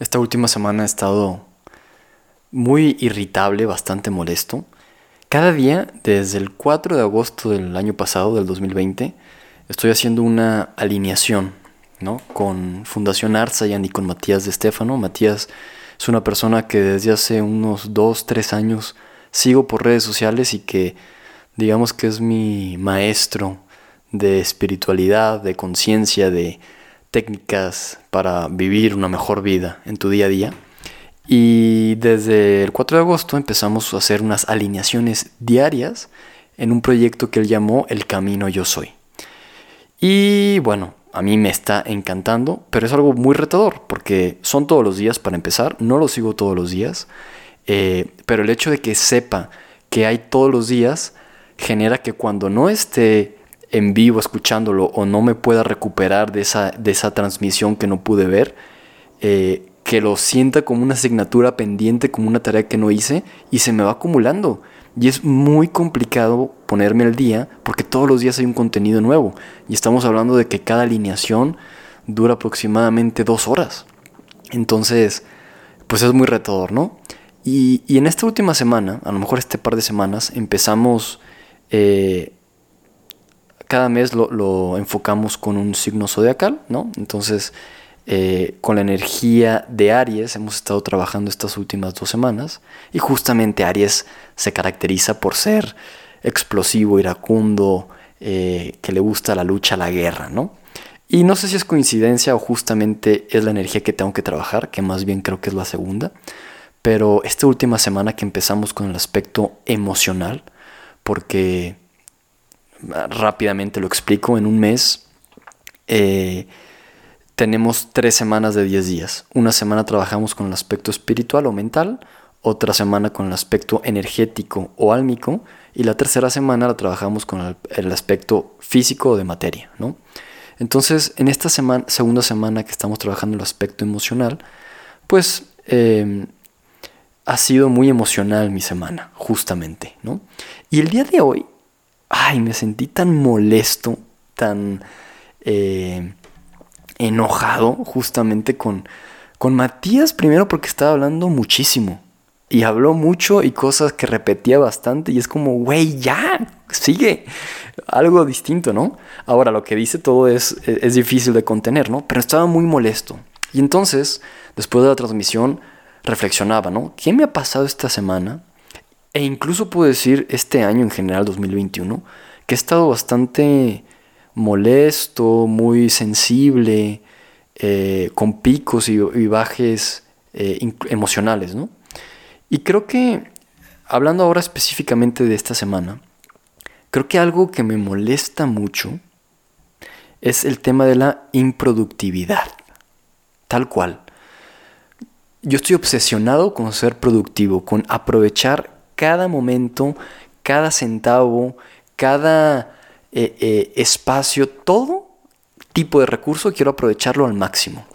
Esta última semana he estado muy irritable, bastante molesto. Cada día, desde el 4 de agosto del año pasado, del 2020, estoy haciendo una alineación, ¿no? Con Fundación Arza y con Matías de Estefano. Matías es una persona que desde hace unos 2, 3 años sigo por redes sociales y que digamos que es mi maestro de espiritualidad, de conciencia, de técnicas para vivir una mejor vida en tu día a día. Y desde el 4 de agosto empezamos a hacer unas alineaciones diarias en un proyecto que él llamó El Camino Yo Soy. Y bueno, a mí me está encantando, pero es algo muy retador, porque son todos los días para empezar, no lo sigo todos los días, eh, pero el hecho de que sepa que hay todos los días genera que cuando no esté en vivo escuchándolo o no me pueda recuperar de esa, de esa transmisión que no pude ver, eh, que lo sienta como una asignatura pendiente, como una tarea que no hice y se me va acumulando. Y es muy complicado ponerme al día porque todos los días hay un contenido nuevo. Y estamos hablando de que cada alineación dura aproximadamente dos horas. Entonces, pues es muy retador, ¿no? Y, en esta última semana, a lo mejor este par de semanas, empezamos eh, cada mes lo, enfocamos con un signo zodiacal, ¿no? Entonces, eh, con la energía de Aries hemos estado trabajando estas últimas dos semanas y justamente Aries se caracteriza por ser explosivo, iracundo, eh, que le gusta la lucha, la guerra, ¿no? Y no sé si es coincidencia o justamente es la energía que tengo que trabajar, que más bien creo que es la segunda, pero esta última semana que empezamos con el aspecto emocional, porque rápidamente lo explico, en un mes eh, tenemos tres semanas de 10 días. Una semana trabajamos con el aspecto espiritual o mental, otra semana con el aspecto energético o álmico y la tercera semana la trabajamos con el, aspecto físico o de materia. ¿no? Entonces, en esta semana, segunda semana que estamos trabajando el aspecto emocional, pues em, ha sido muy emocional mi semana, justamente. ¿no? Y el día de hoy ay, me sentí tan molesto, tan eh, enojado justamente con, con Matías, primero porque estaba hablando muchísimo. Y habló mucho y cosas que repetía bastante. Y es como, güey, ya, sigue. Algo distinto, ¿no? Ahora, lo que dice todo es, es difícil de contener, ¿no? Pero estaba muy molesto. Y entonces, después de la transmisión, reflexionaba, ¿no? ¿Qué me ha pasado esta semana? E incluso puedo decir este año en general, 2021, que he estado bastante molesto, muy sensible, eh, con picos y, bajes eh, emocionales, ¿no? Y creo que, hablando ahora específicamente de esta semana, creo que algo que me molesta mucho es el tema de la improductividad, tal cual. Yo estoy obsesionado con ser productivo, con aprovechar cada momento, cada centavo, cada eh, eh, espacio, todo tipo de recurso quiero aprovecharlo al máximo.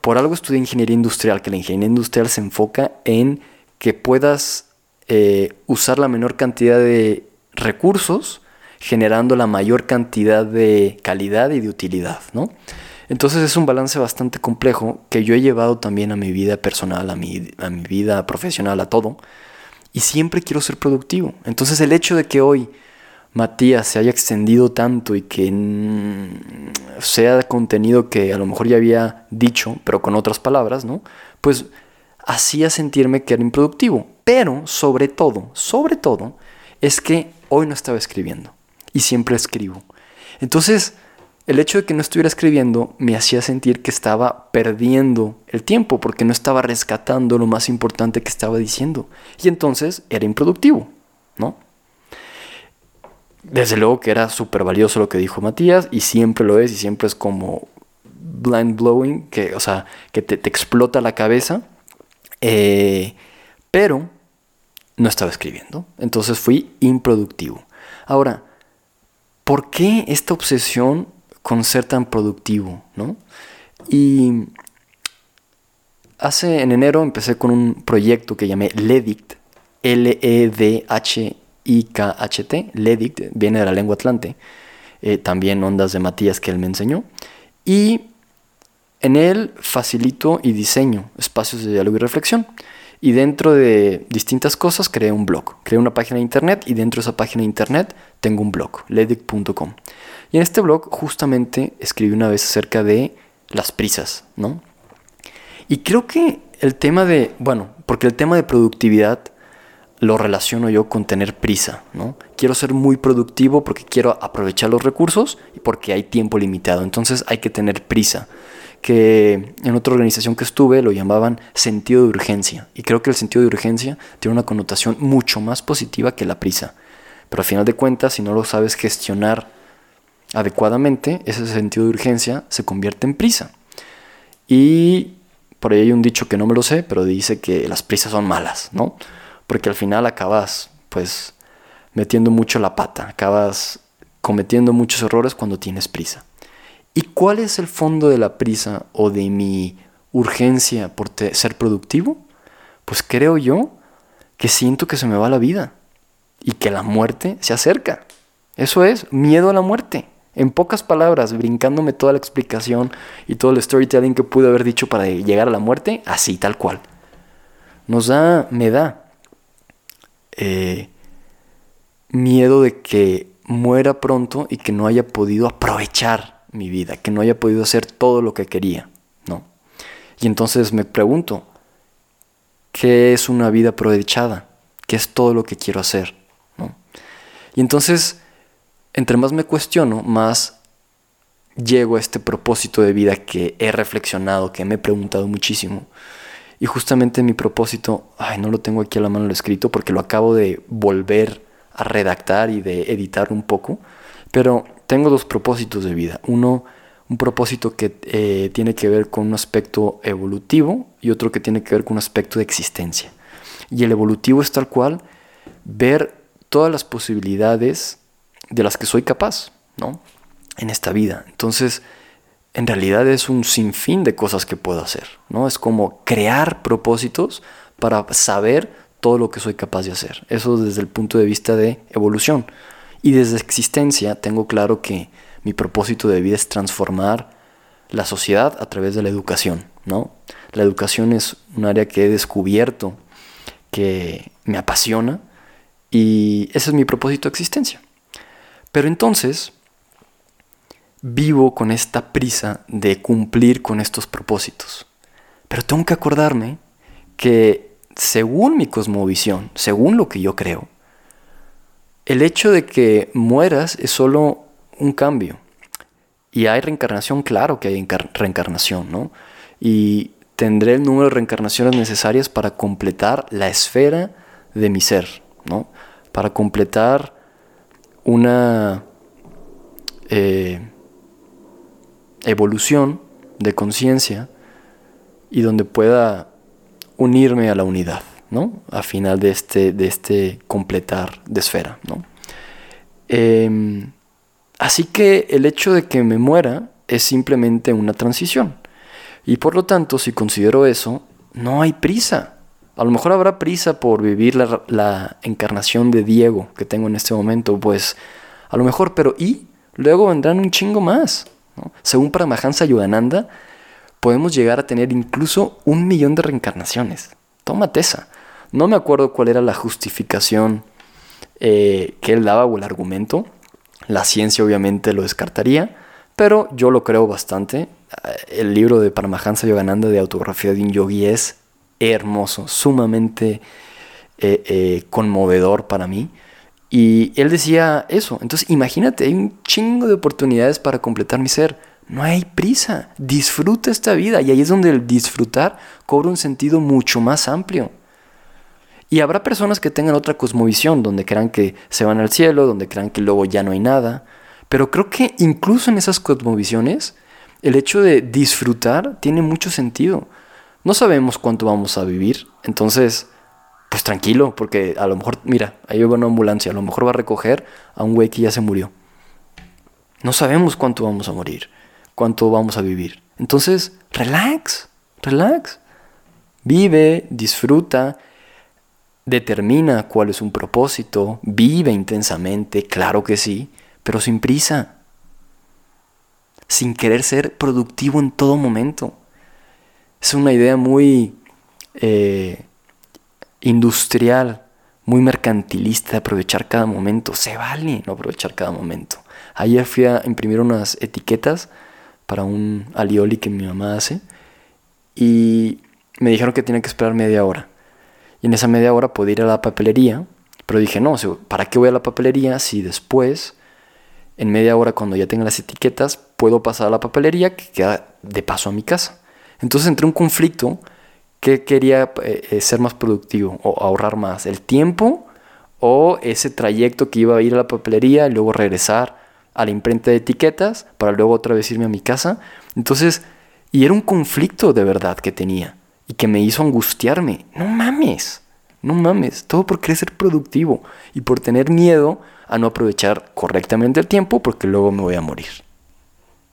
Por algo estudié ingeniería industrial, que la ingeniería industrial se enfoca en que puedas eh, usar la menor cantidad de recursos generando la mayor cantidad de calidad y de utilidad, ¿no? Entonces es un balance bastante complejo que yo he llevado también a mi vida personal, a mi, a mi vida profesional, a todo y siempre quiero ser productivo. Entonces el hecho de que hoy Matías se haya extendido tanto y que sea contenido que a lo mejor ya había dicho, pero con otras palabras, ¿no? Pues hacía sentirme que era improductivo. Pero sobre todo, sobre todo, es que hoy no estaba escribiendo y siempre escribo. Entonces, el hecho de que no estuviera escribiendo me hacía sentir que estaba perdiendo el tiempo porque no estaba rescatando lo más importante que estaba diciendo. Y entonces era improductivo, ¿no? Desde luego que era súper valioso lo que dijo Matías y siempre lo es y siempre es como blind blowing, que, o sea, que te, explota la cabeza. Eh, pero no estaba escribiendo. Entonces fui improductivo. Ahora, ¿por qué esta obsesión con ser tan productivo, ¿no? Y hace en enero empecé con un proyecto que llamé LEDICT, L-E-D-H-I-K-H-T, LEDICT, viene de la lengua atlante, eh, también ondas de Matías que él me enseñó, y En él facilito y diseño espacios de diálogo y reflexión. Y dentro de distintas cosas creé un blog. Creé una página de internet y dentro de esa página de internet tengo un blog, ledic.com. Y en este blog justamente escribí una vez acerca de las prisas, ¿no? Y creo que el tema de, bueno, porque el tema de productividad lo relaciono yo con tener prisa, ¿no? Quiero ser muy productivo porque quiero aprovechar los recursos y porque hay tiempo limitado. Entonces hay que tener prisa que en otra organización que estuve lo llamaban sentido de urgencia. Y creo que el sentido de urgencia tiene una connotación mucho más positiva que la prisa. Pero al final de cuentas, si no lo sabes gestionar adecuadamente, ese sentido de urgencia se convierte en prisa. Y por ahí hay un dicho que no me lo sé, pero dice que las prisas son malas, ¿no? Porque al final acabas, pues, metiendo mucho la pata, acabas cometiendo muchos errores cuando tienes prisa. ¿Y cuál es el fondo de la prisa o de mi urgencia por ser productivo? Pues creo yo que siento que se me va la vida y que la muerte se acerca. Eso es, miedo a la muerte. En pocas palabras, brincándome toda la explicación y todo el storytelling que pude haber dicho para llegar a la muerte, así, tal cual. Nos da, me da eh, miedo de que muera pronto y que no haya podido aprovechar mi vida, que no haya podido hacer todo lo que quería, ¿no? Y entonces me pregunto, ¿qué es una vida aprovechada? ¿Qué es todo lo que quiero hacer? ¿no? Y entonces, entre más me cuestiono, más llego a este propósito de vida que he reflexionado, que me he preguntado muchísimo. Y justamente mi propósito, ay, no lo tengo aquí a la mano lo escrito porque lo acabo de volver a redactar y de editar un poco, pero tengo dos propósitos de vida. Uno, un propósito que eh, tiene que ver con un aspecto evolutivo y otro que tiene que ver con un aspecto de existencia. Y el evolutivo es tal cual ver todas las posibilidades de las que soy capaz, ¿no? En esta vida. Entonces, en realidad es un sinfín de cosas que puedo hacer, ¿no? Es como crear propósitos para saber todo lo que soy capaz de hacer. Eso desde el punto de vista de evolución. Y desde existencia tengo claro que mi propósito de vida es transformar la sociedad a través de la educación, ¿no? La educación es un área que he descubierto que me apasiona y ese es mi propósito de existencia. Pero entonces vivo con esta prisa de cumplir con estos propósitos. Pero tengo que acordarme que según mi cosmovisión, según lo que yo creo, el hecho de que mueras es solo un cambio. Y hay reencarnación, claro que hay reencarnación, ¿no? Y tendré el número de reencarnaciones necesarias para completar la esfera de mi ser, ¿no? Para completar una eh, evolución de conciencia y donde pueda unirme a la unidad. ¿no? A final de este, de este completar de esfera, ¿no? Em, así que el hecho de que me muera es simplemente una transición. Y por lo tanto, si considero eso, no hay prisa. A lo mejor habrá prisa por vivir la, encarnación de Diego que tengo en este momento, pues a lo mejor, pero ¿y? Luego vendrán un chingo más. Según Paramahansa Yogananda, podemos llegar a tener incluso un millón de reencarnaciones. Tómate esa. No me acuerdo cuál era la justificación eh, que él daba o el argumento. La ciencia obviamente lo descartaría, pero yo lo creo bastante. Eh, el libro de Paramahansa Yogananda de autografía de un es hermoso, sumamente eh, conmovedor para mí. Y él decía eso. Entonces imagínate, hay un chingo de oportunidades para completar mi ser. No hay prisa. Disfruta esta vida. Y ahí es donde el disfrutar cobra un sentido mucho más amplio. Y habrá personas que tengan otra cosmovisión, donde crean que se van al cielo, donde crean que luego ya no hay nada. Pero creo que incluso en esas cosmovisiones, el hecho de disfrutar tiene mucho sentido. No sabemos cuánto vamos a vivir, entonces, pues tranquilo, porque a lo mejor, mira, ahí va una ambulancia, a lo mejor va a recoger a un güey que ya se murió. No sabemos cuánto vamos a morir, cuánto vamos a vivir. Entonces, relax, relax. Vive, disfruta determina cuál es un propósito, vive intensamente, claro que sí, pero sin prisa. sin querer ser productivo en todo momento. Es una idea muy eh, industrial, muy mercantilista de aprovechar cada momento. Se vale no aprovechar cada momento. Ayer fui a imprimir unas etiquetas para un alioli que mi mamá hace y me dijeron que tenía que esperar media hora. Y en esa media hora podía ir a la papelería, pero dije, no, ¿para qué voy a la papelería si después, en media hora cuando ya tenga las etiquetas, puedo pasar a la papelería que queda de paso a mi casa? Entonces entré en un conflicto que quería eh, eh, ser más productivo o ahorrar más, el tiempo o ese trayecto que iba a ir a la papelería y luego regresar a la imprenta de etiquetas para luego otra vez irme a mi casa. Entonces, y era un conflicto de verdad que tenía y que me hizo angustiarme. No mames, no mames, todo por querer ser productivo y por tener miedo a no aprovechar correctamente el tiempo porque luego me voy a morir.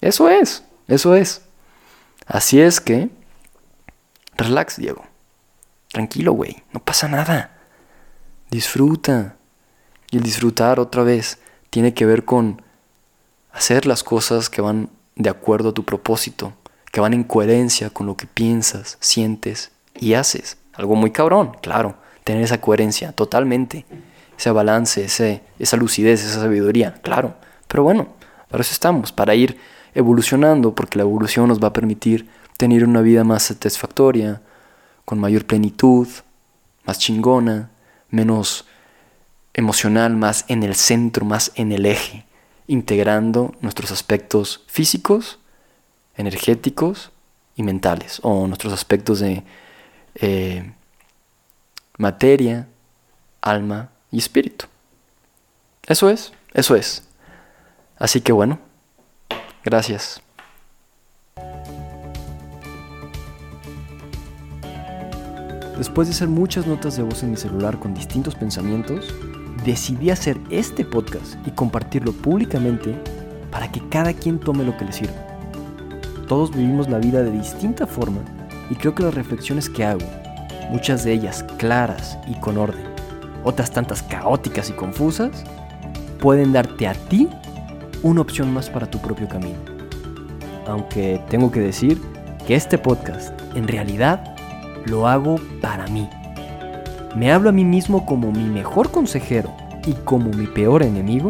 Eso es, eso es. Así es que, relax, Diego. Tranquilo, güey, no pasa nada. Disfruta. Y el disfrutar otra vez tiene que ver con hacer las cosas que van de acuerdo a tu propósito, que van en coherencia con lo que piensas, sientes y haces. Algo muy cabrón, claro, tener esa coherencia totalmente, ese balance, esa lucidez, esa sabiduría, claro. Pero bueno, para eso estamos, para ir evolucionando, porque la evolución nos va a permitir tener una vida más satisfactoria, con mayor plenitud, más chingona, menos emocional, más en el centro, más en el eje, integrando nuestros aspectos físicos, energéticos y mentales, o nuestros aspectos de eh, materia, alma y espíritu. Eso es, eso es. Así que bueno, gracias. Después de hacer muchas notas de voz en mi celular con distintos pensamientos, decidí hacer este podcast y compartirlo públicamente para que cada quien tome lo que le sirva. Todos vivimos la vida de distinta forma y creo que las reflexiones que hago, muchas de ellas claras y con orden, otras tantas caóticas y confusas, pueden darte a ti una opción más para tu propio camino. Aunque tengo que decir que este podcast en realidad lo hago para mí. Me hablo a mí mismo como mi mejor consejero y como mi peor enemigo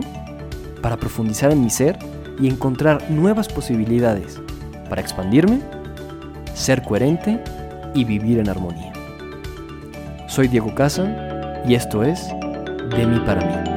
para profundizar en mi ser y encontrar nuevas posibilidades para expandirme, ser coherente y vivir en armonía. Soy Diego Casa y esto es De mí para mí.